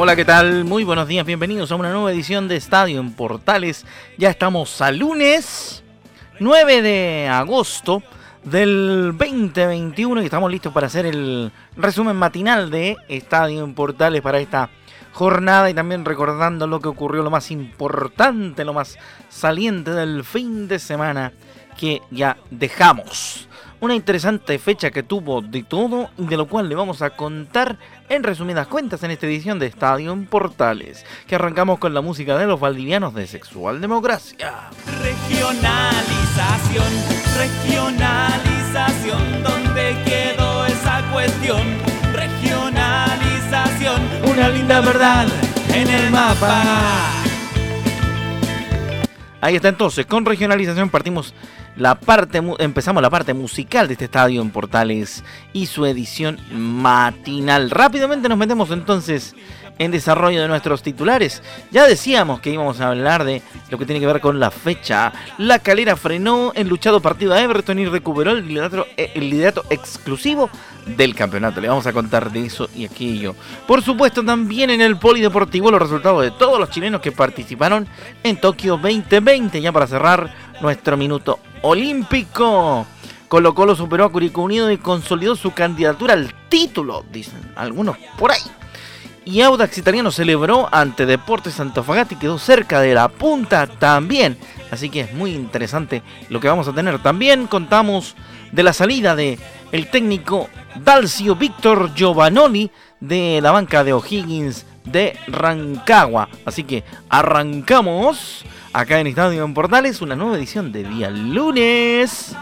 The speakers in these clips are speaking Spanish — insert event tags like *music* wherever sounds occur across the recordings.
Hola, ¿qué tal? Muy buenos días, bienvenidos a una nueva edición de Estadio en Portales. Ya estamos a lunes 9 de agosto del 2021 y estamos listos para hacer el resumen matinal de Estadio en Portales para esta jornada y también recordando lo que ocurrió, lo más importante, lo más saliente del fin de semana que ya dejamos. Una interesante fecha que tuvo de todo y de lo cual le vamos a contar en resumidas cuentas en esta edición de Estadio en Portales, que arrancamos con la música de los valdivianos de Sexual Democracia. Regionalización, regionalización, ¿dónde quedó esa cuestión? Regionalización, una linda verdad en el mapa. Ahí está entonces, con regionalización partimos la parte, empezamos la parte musical de este estadio en Portales y su edición matinal. Rápidamente nos metemos entonces en desarrollo de nuestros titulares. Ya decíamos que íbamos a hablar de lo que tiene que ver con la fecha. La calera frenó el luchado partido a Everton y recuperó el liderato, eh, el liderato exclusivo del campeonato. Le vamos a contar de eso y aquello. Por supuesto, también en el Polideportivo los resultados de todos los chilenos que participaron en Tokio 2020. Ya para cerrar nuestro minuto olímpico. Colo Colo superó a Curicó Unido y consolidó su candidatura al título, dicen algunos por ahí y Audax Italiano celebró ante Deportes Antofagasta y quedó cerca de la punta también. Así que es muy interesante lo que vamos a tener. También contamos de la salida de el técnico Dalcio Víctor Giovanoli de la banca de O'Higgins de Rancagua. Así que arrancamos acá en Estadio en Portales una nueva edición de día lunes.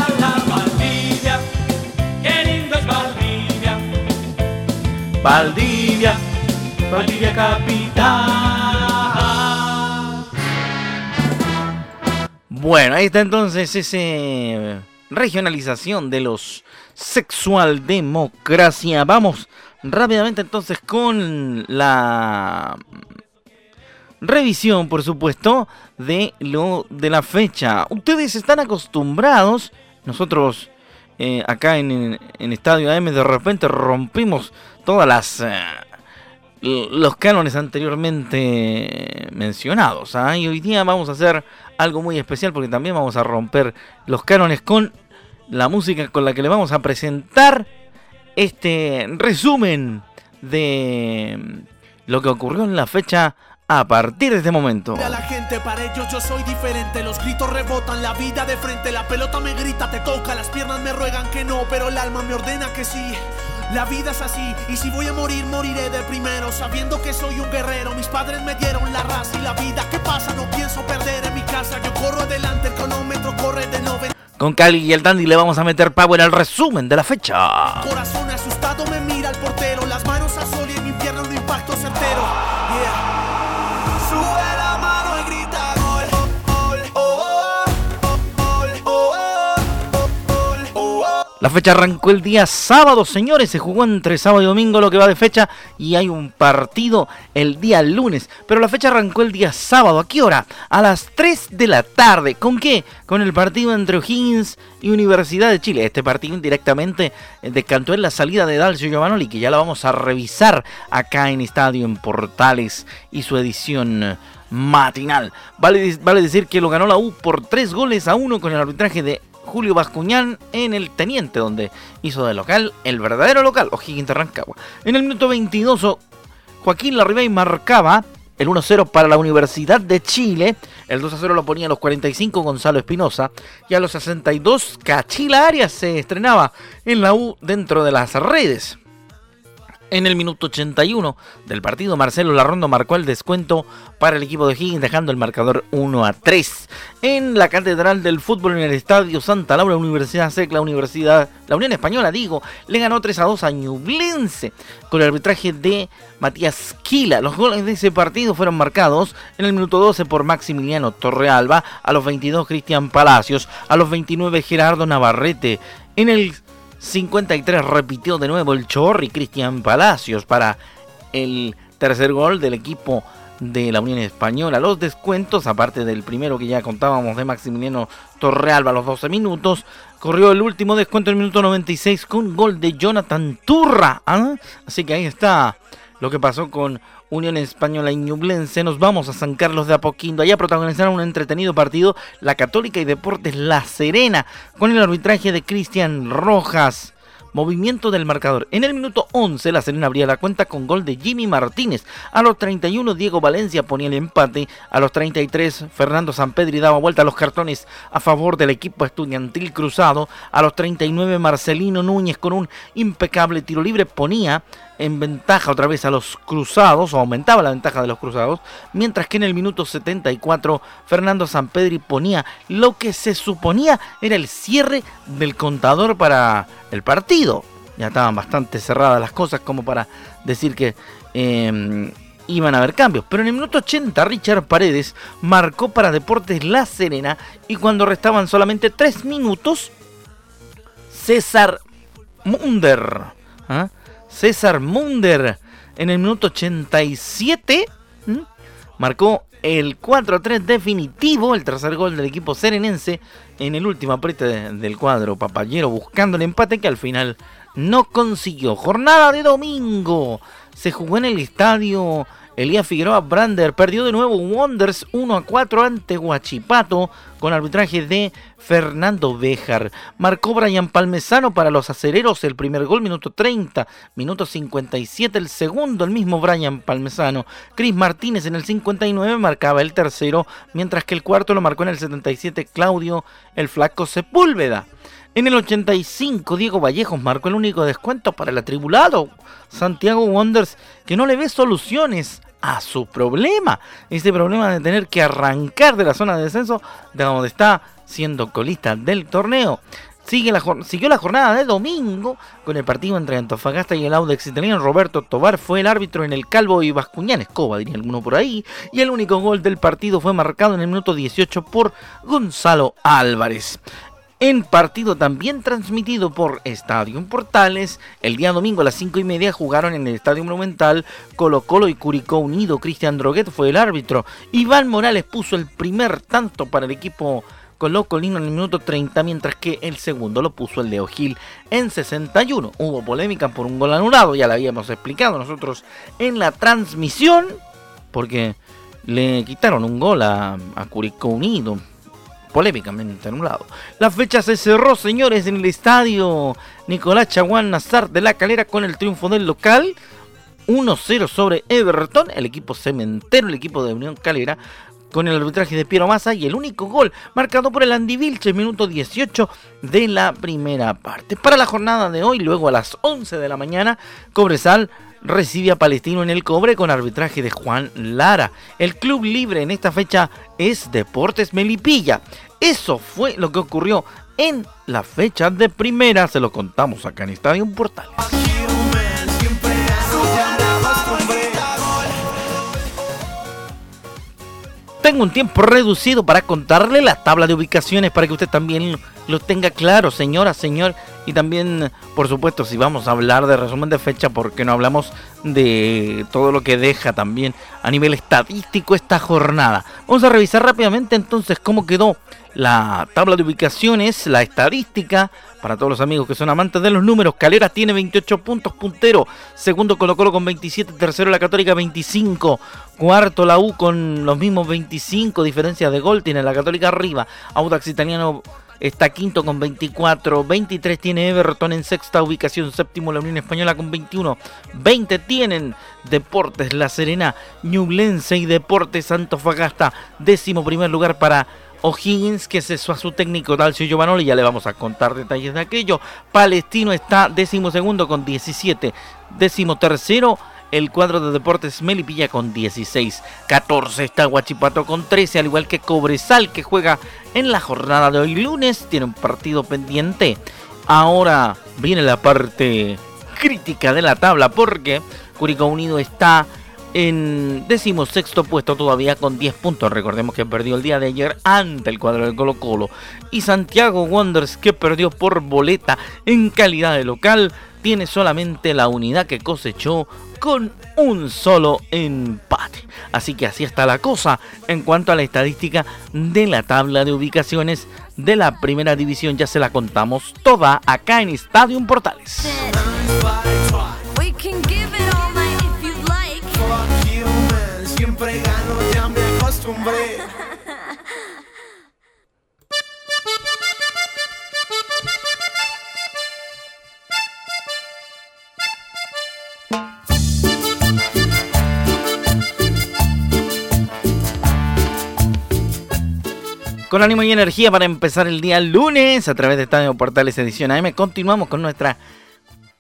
Valdivia. Valdivia Capital. Bueno, ahí está entonces ese regionalización de los sexual democracia. Vamos rápidamente entonces con la revisión, por supuesto, de lo de la fecha. Ustedes están acostumbrados, nosotros eh, acá en, en, Estadio AM de repente rompimos todas las eh, los cánones anteriormente mencionados. ¿ah? Y hoy día vamos a hacer algo muy especial porque también vamos a romper los cánones con la música con la que le vamos a presentar este resumen de lo que ocurrió en la fecha a partir de este momento. la gente, para ellos yo soy diferente. Los gritos rebotan, la vida de frente. La pelota me grita, te toca. Las piernas me ruegan que no, pero el alma me ordena que sí. La vida es así, y si voy a morir, moriré de primero, sabiendo que soy un guerrero. Mis padres me dieron la raza y la vida. ¿Qué pasa? No pienso perder en mi casa. Yo corro adelante, el cronómetro corre de 90. Con Cali y el Dandy le vamos a meter power al resumen de la fecha. Corazón asustado me mira el portero, las manos a sol y en infierno un impacto certero. La fecha arrancó el día sábado, señores. Se jugó entre sábado y domingo lo que va de fecha. Y hay un partido el día lunes. Pero la fecha arrancó el día sábado. ¿A qué hora? A las 3 de la tarde. ¿Con qué? Con el partido entre O'Higgins y Universidad de Chile. Este partido indirectamente eh, descantó en la salida de Dalcio Giovanoli. Que ya la vamos a revisar acá en Estadio en Portales y su edición matinal. Vale, vale decir que lo ganó la U por 3 goles a 1 con el arbitraje de Julio Bascuñán en el Teniente, donde hizo de local el verdadero local, O'Higgins de Rancagua. En el minuto 22, Joaquín Larribey marcaba el 1-0 para la Universidad de Chile. El 2-0 lo ponía a los 45 Gonzalo Espinosa. Y a los 62 Cachila Arias se estrenaba en la U dentro de las redes. En el minuto 81 del partido, Marcelo Larrondo marcó el descuento para el equipo de Higgins, dejando el marcador 1 a 3. En la Catedral del Fútbol en el Estadio Santa Laura, Universidad SEC, la Universidad, la Unión Española, digo, le ganó 3 a 2 a Ñublense con el arbitraje de Matías Quila. Los goles de ese partido fueron marcados en el minuto 12 por Maximiliano Torrealba, a los 22 Cristian Palacios, a los 29 Gerardo Navarrete. En el 53 repitió de nuevo el Chorri Cristian Palacios para el tercer gol del equipo de la Unión Española. Los descuentos, aparte del primero que ya contábamos de Maximiliano Torrealba a los 12 minutos, corrió el último descuento en el minuto 96 con gol de Jonathan Turra. ¿ah? Así que ahí está lo que pasó con Unión Española y Ñublense. Nos vamos a San Carlos de Apoquindo. Allá protagonizaron un entretenido partido la Católica y Deportes La Serena con el arbitraje de Cristian Rojas. Movimiento del marcador. En el minuto 11 la Serena abría la cuenta con gol de Jimmy Martínez. A los 31 Diego Valencia ponía el empate. A los 33 Fernando Sampedri daba vuelta a los cartones a favor del equipo estudiantil cruzado. A los 39 Marcelino Núñez con un impecable tiro libre ponía en ventaja otra vez a los cruzados, o aumentaba la ventaja de los cruzados, mientras que en el minuto 74 Fernando Sampedri ponía lo que se suponía era el cierre del contador para el partido. Ya estaban bastante cerradas las cosas como para decir que em, iban a haber cambios. Pero en el minuto 80 Richard Paredes marcó para Deportes La Serena y cuando restaban solamente 3 minutos, César Munder. ¿ah? César Munder en el minuto 87 marcó el 4-3 definitivo, el tercer gol del equipo serenense en el último apriete del cuadro papayero buscando el empate que al final no consiguió. Jornada de domingo. Se jugó en el estadio Elías Figueroa Brander perdió de nuevo Wonders 1 a 4 ante Huachipato con arbitraje de Fernando Béjar. Marcó Brian Palmesano para los acereros el primer gol, minuto 30, minuto 57 el segundo, el mismo Brian Palmesano. Cris Martínez en el 59 marcaba el tercero, mientras que el cuarto lo marcó en el 77 Claudio el Flaco Sepúlveda. En el 85, Diego Vallejos marcó el único descuento para el atribulado Santiago Wonders, que no le ve soluciones a su problema. Este problema de tener que arrancar de la zona de descenso de donde está siendo colista del torneo. Sigue la, siguió la jornada de domingo con el partido entre Antofagasta y el Audex italiano. Roberto Tobar fue el árbitro en el Calvo y Bascuñán Escoba, diría alguno por ahí. Y el único gol del partido fue marcado en el minuto 18 por Gonzalo Álvarez en partido también transmitido por Estadio Portales. El día domingo a las 5 y media jugaron en el Estadio Monumental Colo Colo y Curicó Unido. Cristian Droguet fue el árbitro. Iván Morales puso el primer tanto para el equipo Colo Colino en el minuto 30, mientras que el segundo lo puso el Leo Gil en 61. Hubo polémica por un gol anulado, ya lo habíamos explicado nosotros en la transmisión, porque le quitaron un gol a Curicó Unido polémicamente anulado. La fecha se cerró, señores, en el estadio Nicolás Chaguán Nazar de la Calera con el triunfo del local. 1-0 sobre Everton, el equipo cementero, el equipo de Unión Calera, con el arbitraje de Piero Massa y el único gol marcado por el Andy Vilche, minuto 18 de la primera parte. Para la jornada de hoy, luego a las 11 de la mañana, Cobresal recibe a Palestino en el cobre con arbitraje de Juan Lara. El club libre en esta fecha es Deportes Melipilla. Eso fue lo que ocurrió en la fecha de primera. Se lo contamos acá en Estadio Portal. Tengo un tiempo reducido para contarle la tabla de ubicaciones para que usted también lo tenga claro, señora, señor. Y también, por supuesto, si vamos a hablar de resumen de fecha, porque no hablamos de todo lo que deja también a nivel estadístico esta jornada? Vamos a revisar rápidamente entonces cómo quedó la tabla de ubicaciones, la estadística. Para todos los amigos que son amantes de los números, Calera tiene 28 puntos, puntero. Segundo Colo Colo con 27, tercero la Católica 25. Cuarto la U con los mismos 25, diferencia de gol tiene la Católica arriba. Audax Italiano está quinto con 24, 23 tiene Everton en sexta ubicación, séptimo la Unión Española con 21, 20 tienen Deportes La Serena, Ñublense y Deportes Fagasta décimo primer lugar para O'Higgins que cesó a su técnico Dalcio Giovanoli, ya le vamos a contar detalles de aquello. Palestino está décimo segundo con 17, décimo tercero el cuadro de Deportes Melipilla con 16. 14 está Guachipato con 13, al igual que Cobresal que juega en la jornada de hoy lunes. Tiene un partido pendiente. Ahora viene la parte crítica de la tabla porque Curicó Unido está en decimosexto puesto todavía con 10 puntos. Recordemos que perdió el día de ayer ante el cuadro del Colo Colo. Y Santiago Wanderers que perdió por boleta en calidad de local tiene solamente la unidad que cosechó con un solo empate. Así que así está la cosa en cuanto a la estadística de la tabla de ubicaciones de la primera división. Ya se la contamos toda acá en Estadio Portales. Con ánimo y energía para empezar el día lunes a través de Estadio Portales Edición AM, continuamos con nuestra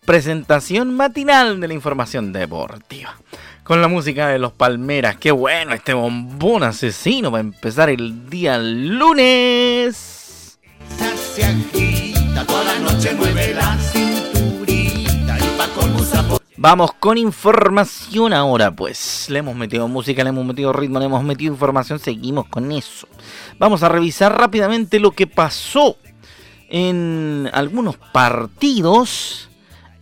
presentación matinal de la información deportiva. Con la música de los Palmeras, qué bueno este bombón asesino para empezar el día lunes. toda la noche mueve la cinturita Vamos con información ahora, pues. Le hemos metido música, le hemos metido ritmo, le hemos metido información, seguimos con eso. Vamos a revisar rápidamente lo que pasó en algunos partidos,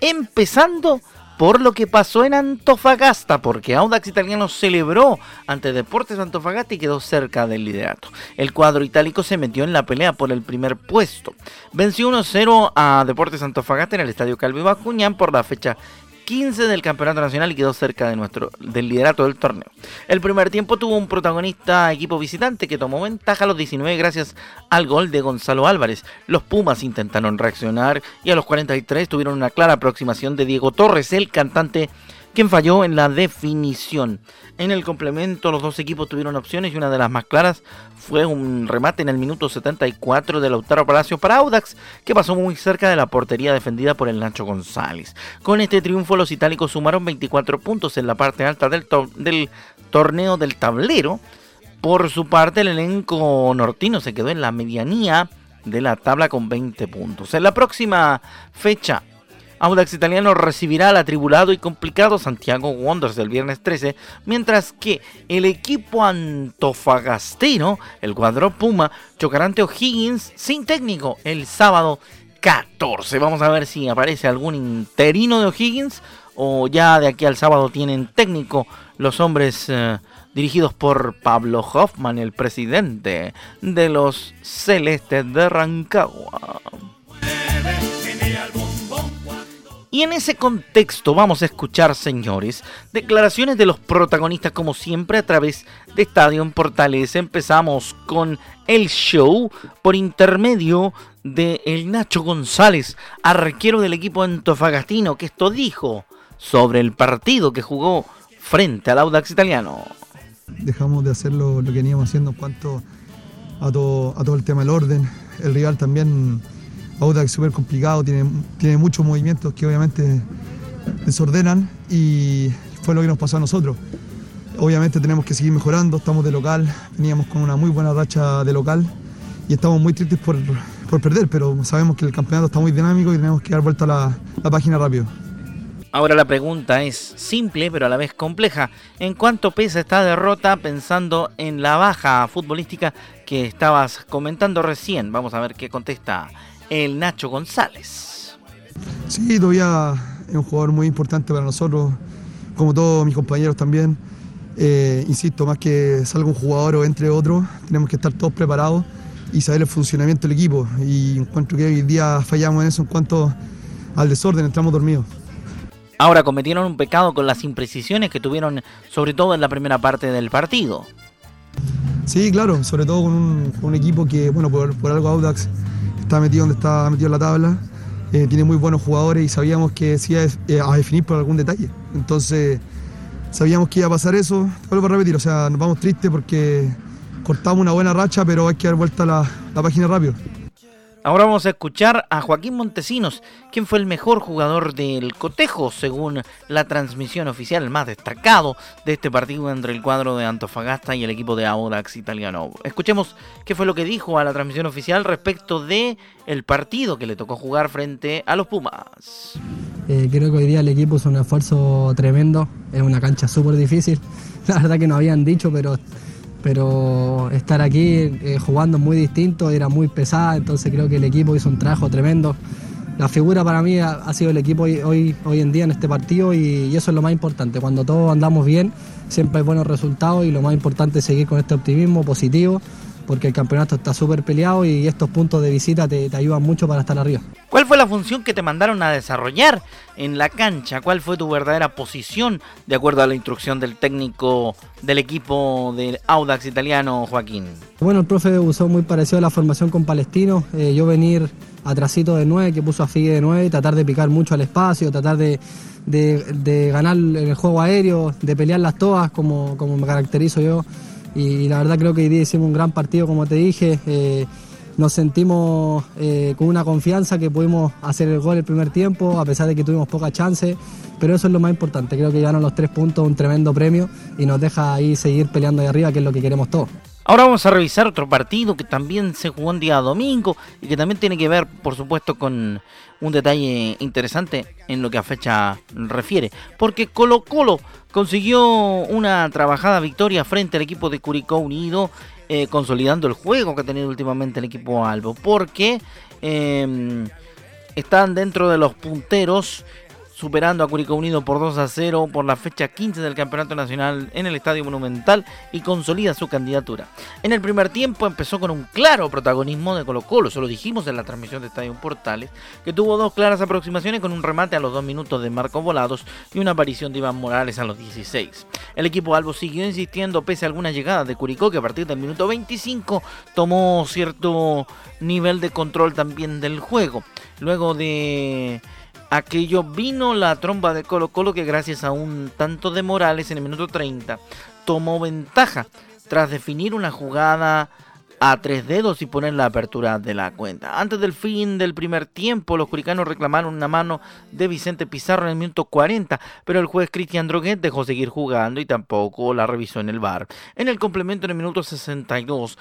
empezando por lo que pasó en Antofagasta, porque Audax Italiano celebró ante Deportes Antofagasta y quedó cerca del liderato. El cuadro itálico se metió en la pelea por el primer puesto. Venció 1-0 a Deportes Antofagasta en el Estadio Calvi Bacuñán por la fecha 15 del Campeonato Nacional y quedó cerca de nuestro, del liderato del torneo. El primer tiempo tuvo un protagonista equipo visitante que tomó ventaja a los 19 gracias al gol de Gonzalo Álvarez. Los Pumas intentaron reaccionar y a los 43 tuvieron una clara aproximación de Diego Torres, el cantante quien falló en la definición. En el complemento los dos equipos tuvieron opciones y una de las más claras fue un remate en el minuto 74 de Lautaro Palacio para Audax, que pasó muy cerca de la portería defendida por el Nacho González. Con este triunfo los itálicos sumaron 24 puntos en la parte alta del, del torneo del tablero. Por su parte el elenco nortino se quedó en la medianía de la tabla con 20 puntos. En la próxima fecha Audax Italiano recibirá al atribulado y complicado Santiago Wanderers el viernes 13, mientras que el equipo antofagastino, el cuadro Puma, chocará ante O'Higgins sin técnico el sábado 14. Vamos a ver si aparece algún interino de O'Higgins o ya de aquí al sábado tienen técnico los hombres eh, dirigidos por Pablo Hoffman, el presidente de los Celestes de Rancagua. Y en ese contexto vamos a escuchar, señores, declaraciones de los protagonistas como siempre a través de Estadio Portales. Empezamos con el show por intermedio de el Nacho González, arquero del equipo antofagastino, que esto dijo sobre el partido que jugó frente al Audax italiano. Dejamos de hacer lo, que veníamos haciendo en cuanto a todo, a todo el tema del orden. El rival también Audax súper complicado, tiene, tiene muchos movimientos que obviamente desordenan y fue lo que nos pasó a nosotros. Obviamente tenemos que seguir mejorando, estamos de local, veníamos con una muy buena racha de local y estamos muy tristes por, perder, pero sabemos que el campeonato está muy dinámico y tenemos que dar vuelta a la, la página rápido. Ahora la pregunta es simple pero a la vez compleja. ¿En cuánto pesa esta derrota pensando en la baja futbolística que estabas comentando recién? Vamos a ver qué contesta el Nacho González. Sí, todavía es un jugador muy importante para nosotros, como todos mis compañeros también. Eh, insisto, más que salga un jugador o entre otros, tenemos que estar todos preparados y saber el funcionamiento del equipo. Y encuentro que hoy día fallamos en eso en cuanto al desorden, entramos dormidos. Ahora cometieron un pecado con las imprecisiones que tuvieron, sobre todo en la primera parte del partido. Sí, claro, sobre todo con un, equipo que, bueno, por, por algo Audax está metido donde está metido en la tabla, eh, tiene muy buenos jugadores y sabíamos que se iba eh, a definir por algún detalle. Entonces sabíamos que iba a pasar eso, vuelvo a repetir, o sea, nos vamos tristes porque cortamos una buena racha, pero hay que dar vuelta la, la página rápido. Ahora vamos a escuchar a Joaquín Montesinos, quien fue el mejor jugador del cotejo según la transmisión oficial, más destacado de este partido entre el cuadro de Antofagasta y el equipo de Audax Italiano. Escuchemos qué fue lo que dijo a la transmisión oficial respecto de el partido que le tocó jugar frente a los Pumas. Eh, creo que hoy día el equipo hizo un esfuerzo tremendo, es una cancha súper difícil, *laughs* la verdad que no habían dicho, pero pero estar aquí eh, jugando muy distinto, era muy pesada, entonces creo que el equipo hizo un trabajo tremendo. La figura para mí ha, sido el equipo hoy, hoy, en día en este partido y, eso es lo más importante. Cuando todos andamos bien, siempre hay buenos resultados y lo más importante es seguir con este optimismo positivo porque el campeonato está súper peleado y estos puntos de visita te, ayudan mucho para estar arriba. ¿Cuál fue la función que te mandaron a desarrollar en la cancha? ¿Cuál fue tu verdadera posición de acuerdo a la instrucción del técnico del equipo del Audax italiano, Joaquín? Bueno, el profe usó muy parecido a la formación con Palestino. Eh, yo venir atrasito de 9, que puso a Figue de 9, tratar de picar mucho al espacio, tratar de, ganar en el juego aéreo, de pelear las toas como, como me caracterizo yo y, la verdad creo que hoy día hicimos un gran partido, como te dije. Eh, nos sentimos eh, con una confianza que pudimos hacer el gol el primer tiempo, a pesar de que tuvimos poca chance, pero eso es lo más importante. Creo que llegaron los tres puntos, un tremendo premio y nos deja ahí seguir peleando ahí arriba, que es lo que queremos todos. Ahora vamos a revisar otro partido que también se jugó un día domingo y que también tiene que ver, por supuesto, con un detalle interesante en lo que a fecha refiere. Porque Colo Colo consiguió una trabajada victoria frente al equipo de Curicó Unido, eh, consolidando el juego que ha tenido últimamente el equipo Albo. Porque em, están dentro de los punteros superando a Curicó Unido por 2 a 0 por la fecha 15 del Campeonato Nacional en el Estadio Monumental y consolida su candidatura. En el primer tiempo empezó con un claro protagonismo de Colo Colo, eso lo dijimos en la transmisión de Estadio Portales, que tuvo dos claras aproximaciones con un remate a los dos minutos de Marco Volados y una aparición de Iván Morales a los 16. El equipo Albo siguió insistiendo pese a algunas llegadas de Curicó que a partir del minuto 25 tomó cierto nivel de control también del juego. Luego de aquello vino la tromba de Colo Colo que gracias a un tanto de Morales en el minuto 30 tomó ventaja tras definir una jugada a tres dedos y poner la apertura de la cuenta. Antes del fin del primer tiempo, los curicanos reclamaron una mano de Vicente Pizarro en el minuto 40, pero el juez Cristian Droguet dejó seguir jugando y tampoco la revisó en el bar. En el complemento en el minuto 62,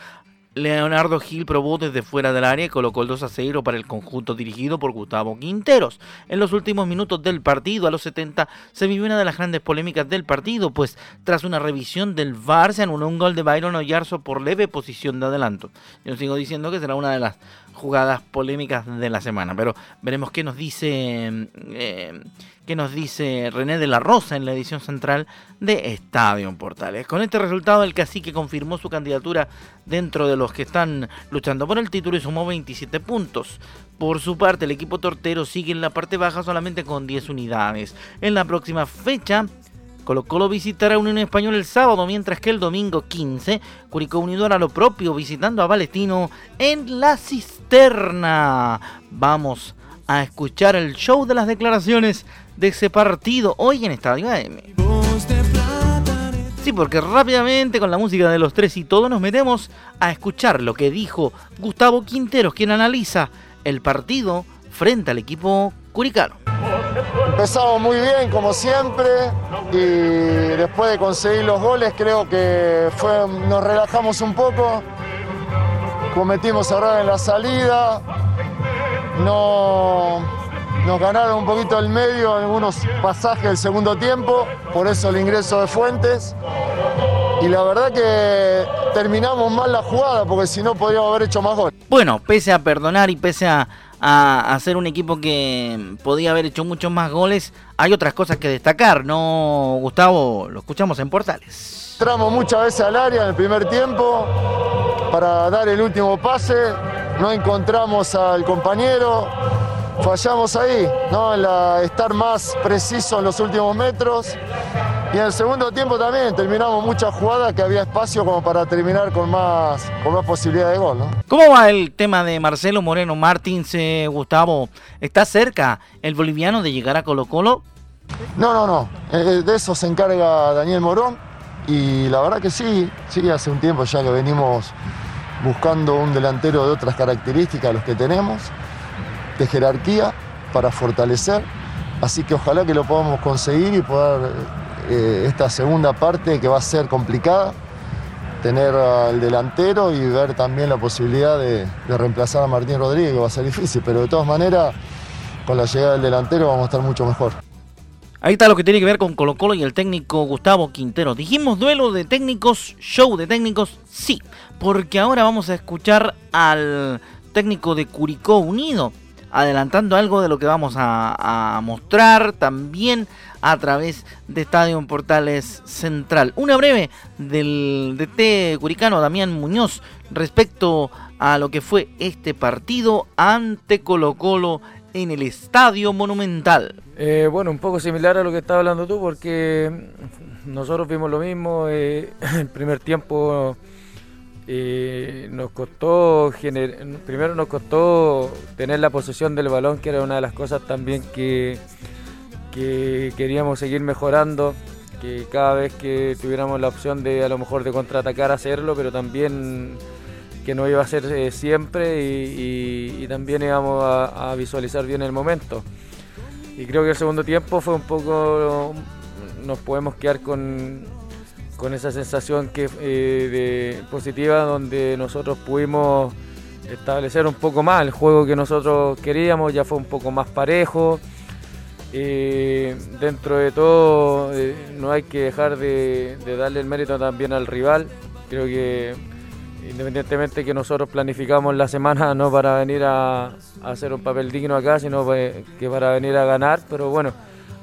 Leonardo Gil probó desde fuera del área y colocó el 2 a 0 para el conjunto dirigido por Gustavo Quinteros. En los últimos minutos del partido, a los 70, se vivió una de las grandes polémicas del partido, pues tras una revisión del VAR se anuló un gol de Byron Oyarzo por leve posición de adelanto. Yo sigo diciendo que será una de las jugadas polémicas de la semana. Pero veremos qué nos dice eh, qué nos dice René de la Rosa en la edición central de Estadio Portales. Con este resultado, el cacique confirmó su candidatura dentro de los que están luchando por el título y sumó 27 puntos. Por su parte, el equipo tortero sigue en la parte baja solamente con 10 unidades. En la próxima fecha Colo Colo visitará a Unión Española el sábado, mientras que el domingo 15, Curicó Unido hará lo propio visitando a Valestino en la cisterna. Vamos a escuchar el show de las declaraciones de ese partido hoy en Estadio AM. Sí, porque rápidamente con la música de los tres y todo nos metemos a escuchar lo que dijo Gustavo Quinteros, quien analiza el partido frente al equipo curicano. Empezamos muy bien como siempre y después de conseguir los goles creo que fue, nos relajamos un poco, cometimos error en la salida, no, nos ganaron un poquito el medio en algunos pasajes del segundo tiempo, por eso el ingreso de Fuentes. Y la verdad que terminamos mal la jugada porque si no podríamos haber hecho más goles. Bueno, pese a perdonar y pese a a, ser un equipo que podía haber hecho muchos más goles, hay otras cosas que destacar, ¿no, Gustavo? Lo escuchamos en Portales. Entramos muchas veces al área en el primer tiempo para dar el último pase, no encontramos al compañero, fallamos ahí, ¿no? En estar más preciso en los últimos metros y en el segundo tiempo también terminamos muchas jugadas que había espacio como para terminar con más, con más posibilidad de gol. ¿no? ¿Cómo va el tema de Marcelo Moreno Martins, eh, Gustavo? ¿Está cerca el boliviano de llegar a Colo Colo? No, no, no. Eh, de eso se encarga Daniel Morón. Y la verdad que sí, sí, hace un tiempo ya que venimos buscando un delantero de otras características, los que tenemos, de jerarquía, para fortalecer. Así que ojalá que lo podamos conseguir y poder eh, esta segunda parte que va a ser complicada, tener al delantero y ver también la posibilidad de, reemplazar a Martín Rodríguez, que va a ser difícil, pero de todas maneras, con la llegada del delantero vamos a estar mucho mejor. Ahí está lo que tiene que ver con Colo Colo y el técnico Gustavo Quintero. Dijimos duelo de técnicos, show de técnicos, sí, porque ahora vamos a escuchar al técnico de Curicó Unido, adelantando algo de lo que vamos a mostrar también a través de Estadio Portales Central. Una breve del DT curicano Damián Muñoz respecto a lo que fue este partido ante Colo Colo en el Estadio Monumental. Eh, bueno, un poco similar a lo que estaba hablando tú, porque nosotros vimos lo mismo. Eh, *laughs* el primer tiempo eh, nos costó, primero nos costó tener la posesión del balón, que era una de las cosas también que, que queríamos seguir mejorando. Que cada vez que tuviéramos la opción de a lo mejor de contraatacar, hacerlo, pero también que no iba a ser eh, siempre y, también íbamos a, visualizar bien el momento. Y creo que el segundo tiempo fue un poco, nos podemos quedar con, con esa sensación que, eh, de, positiva donde nosotros pudimos establecer un poco más el juego que nosotros queríamos, ya fue un poco más parejo. Eh, dentro de todo no hay que dejar de, darle el mérito también al rival. Creo que Independientemente que nosotros planificamos la semana no para venir a, hacer un papel digno acá, sino que para venir a ganar, pero bueno,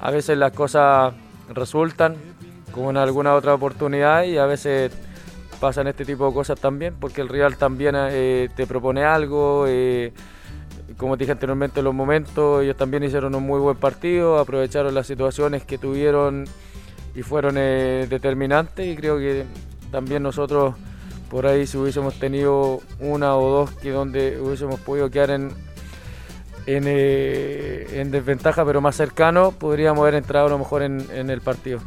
a veces las cosas resultan como en alguna otra oportunidad y a veces pasan este tipo de cosas también, porque el Real también eh, te propone algo. Eh, como dije anteriormente, en los momentos ellos también hicieron un muy buen partido, aprovecharon las situaciones que tuvieron y fueron eh, determinantes y creo que también nosotros por ahí si hubiésemos tenido una o dos que donde hubiésemos podido quedar en, eh, en, desventaja pero más cercano, podríamos haber entrado a lo mejor en, el partido.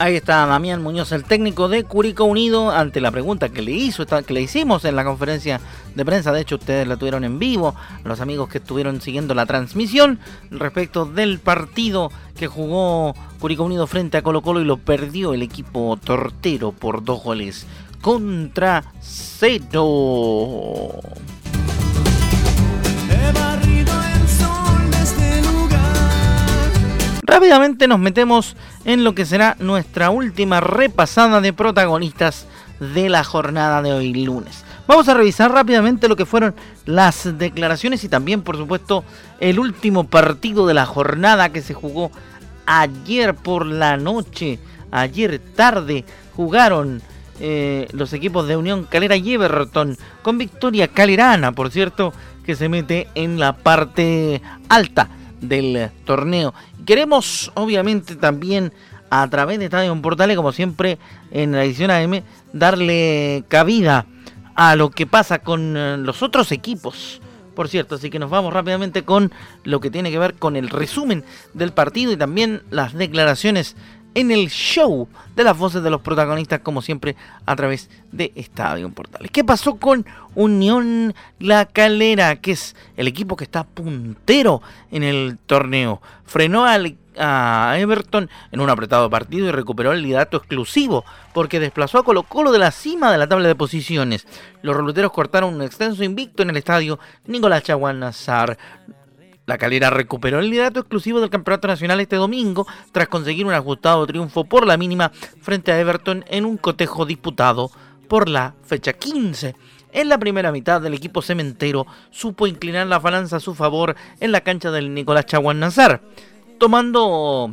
Ahí está Damián Muñoz, el técnico de Curicó Unido, ante la pregunta que le hizo, que le hicimos en la conferencia de prensa. De hecho, ustedes la tuvieron en vivo, los amigos que estuvieron siguiendo la transmisión, respecto del partido que jugó Curicó Unido frente a Colo Colo y lo perdió el equipo tortero por dos goles contra cero. Rápidamente nos metemos en lo que será nuestra última repasada de protagonistas de la jornada de hoy lunes. Vamos a revisar rápidamente lo que fueron las declaraciones y también, por supuesto, el último partido de la jornada que se jugó ayer por la noche, ayer tarde. Jugaron eh, los equipos de Unión Calera y Everton, con victoria calerana, por cierto, que se mete en la parte alta del torneo. Queremos, obviamente, también a través de Estadio Portales, como siempre en la edición AM, darle cabida a lo que pasa con eh, los otros equipos. Por cierto, así que nos vamos rápidamente con lo que tiene que ver con el resumen del partido y también las declaraciones en el show de las voces de los protagonistas, como siempre, a través de Estadio Portales. ¿Qué pasó con Unión La Calera, que es el equipo que está puntero en el torneo? Frenó a Everton en un apretado partido y recuperó el liderato exclusivo porque desplazó a Colo Colo de la cima de la tabla de posiciones. Los roluteros cortaron un extenso invicto en el estadio Nicolás Chaguán Nazar. La Calera recuperó el liderato exclusivo del Campeonato Nacional este domingo tras conseguir un ajustado triunfo por la mínima frente a Everton en un cotejo disputado por la fecha 15. En la primera mitad del equipo cementero supo inclinar la balanza a su favor en la cancha del Nicolás Chaguán Nazar, tomando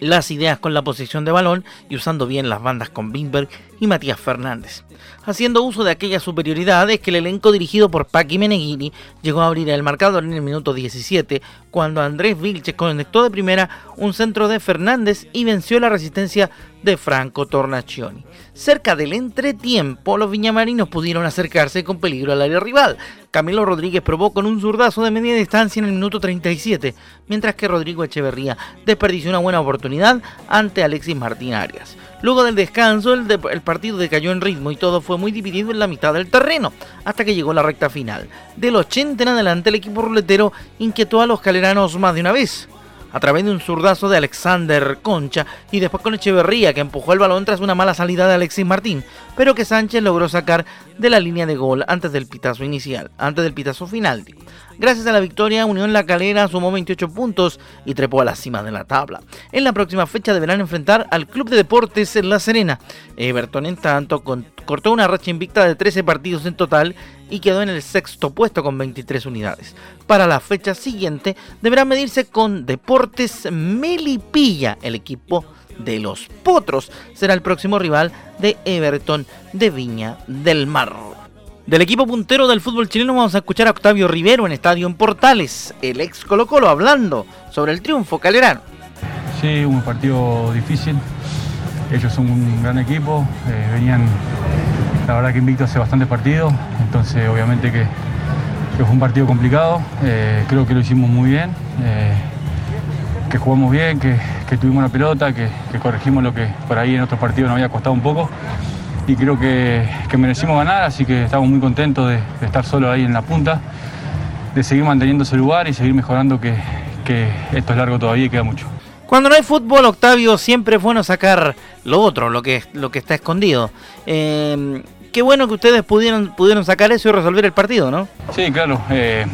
las ideas con la posición de balón y usando bien las bandas con Bimberg y Matías Fernández. Haciendo uso de aquella superioridad es que el elenco dirigido por Paqui Meneghini llegó a abrir el marcador en el minuto 17 cuando Andrés Vilches conectó de primera un centro de Fernández y venció la resistencia de Franco Tornacioni. Cerca del entretiempo, los viñamarinos pudieron acercarse con peligro al área rival. Camilo Rodríguez probó con un zurdazo de media distancia en el minuto 37, mientras que Rodrigo Echeverría desperdició una buena oportunidad ante Alexis Martín Arias. Luego del descanso, el, partido decayó en ritmo y todo fue muy dividido en la mitad del terreno, hasta que llegó la recta final. Del 80 en adelante, el equipo ruletero inquietó a los caleranos más de una vez a través de un zurdazo de Alexander Concha y después con Echeverría que empujó el balón tras una mala salida de Alexis Martín, pero que Sánchez logró sacar de la línea de gol antes del pitazo inicial, antes del pitazo final. Gracias a la victoria, Unión La Calera sumó 28 puntos y trepó a la cima de la tabla. En la próxima fecha deberán enfrentar al Club de Deportes en La Serena. Everton, en tanto, cortó una racha invicta de 13 partidos en total y quedó en el sexto puesto con 23 unidades. Para la fecha siguiente deberá medirse con Deportes Melipilla, el equipo de los Potros. Será el próximo rival de Everton de Viña del Mar. Del equipo puntero del fútbol chileno vamos a escuchar a Octavio Rivero en Estadio en Portales, el ex Colo Colo, hablando sobre el triunfo calerano. Sí, un partido difícil. Ellos son un gran equipo, eh, venían la verdad que invicto hace bastantes partidos, entonces obviamente que, fue un partido complicado, eh, creo que lo hicimos muy bien, eh, que jugamos bien, que, tuvimos la pelota, que, corregimos lo que por ahí en otros partidos nos había costado un poco y creo que, merecimos ganar, así que estamos muy contentos de, estar solo ahí en la punta, de seguir manteniendo ese lugar y seguir mejorando que, que esto es largo todavía y queda mucho. Cuando no hay fútbol, Octavio, siempre es bueno sacar lo otro, lo que, lo que está escondido. Eh, qué bueno que ustedes pudieron, pudieron sacar eso y resolver el partido, ¿no? Sí, claro. Eh,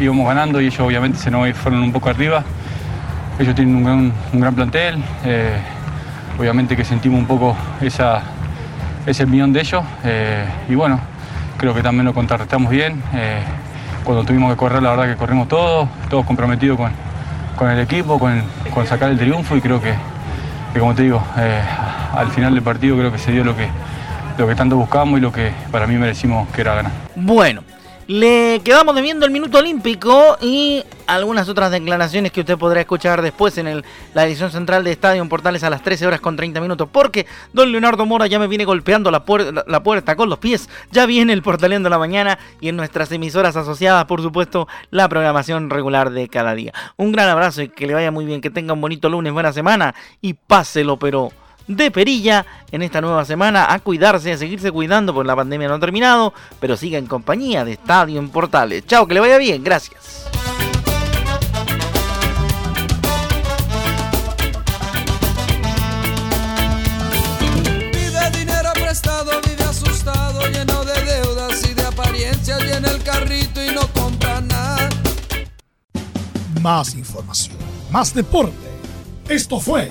íbamos ganando y ellos obviamente se nos fueron un poco arriba. Ellos tienen un gran, plantel. Eh, obviamente que sentimos un poco esa, ese millón de ellos. y bueno, creo que también lo contrarrestamos bien. cuando tuvimos que correr, la verdad que corrimos todos, todos comprometidos con, con el equipo, con, sacar el triunfo y creo que, como te digo, eh, al final del partido creo que se dio lo que, lo que tanto buscamos y lo que para mí merecimos que era ganar. Bueno, le quedamos debiendo el minuto olímpico y algunas otras declaraciones que usted podrá escuchar después en la edición central de Estadio en Portales a las 13 horas con 30 minutos. Porque don Leonardo Mora ya me viene golpeando la, la puerta con los pies. Ya viene el Portaleando la mañana y en nuestras emisoras asociadas, por supuesto, la programación regular de cada día. Un gran abrazo y que le vaya muy bien, que tenga un bonito lunes, buena semana y páselo, pero de perilla en esta nueva semana. A cuidarse, a seguirse cuidando, porque la pandemia no ha terminado, pero siga en compañía de Estadio en Portales. Chao, que le vaya bien, gracias. Vive dinero prestado, vive asustado, lleno de deudas y de apariencias, y en el carrito y no compra nada. Más información, más deporte. Esto fue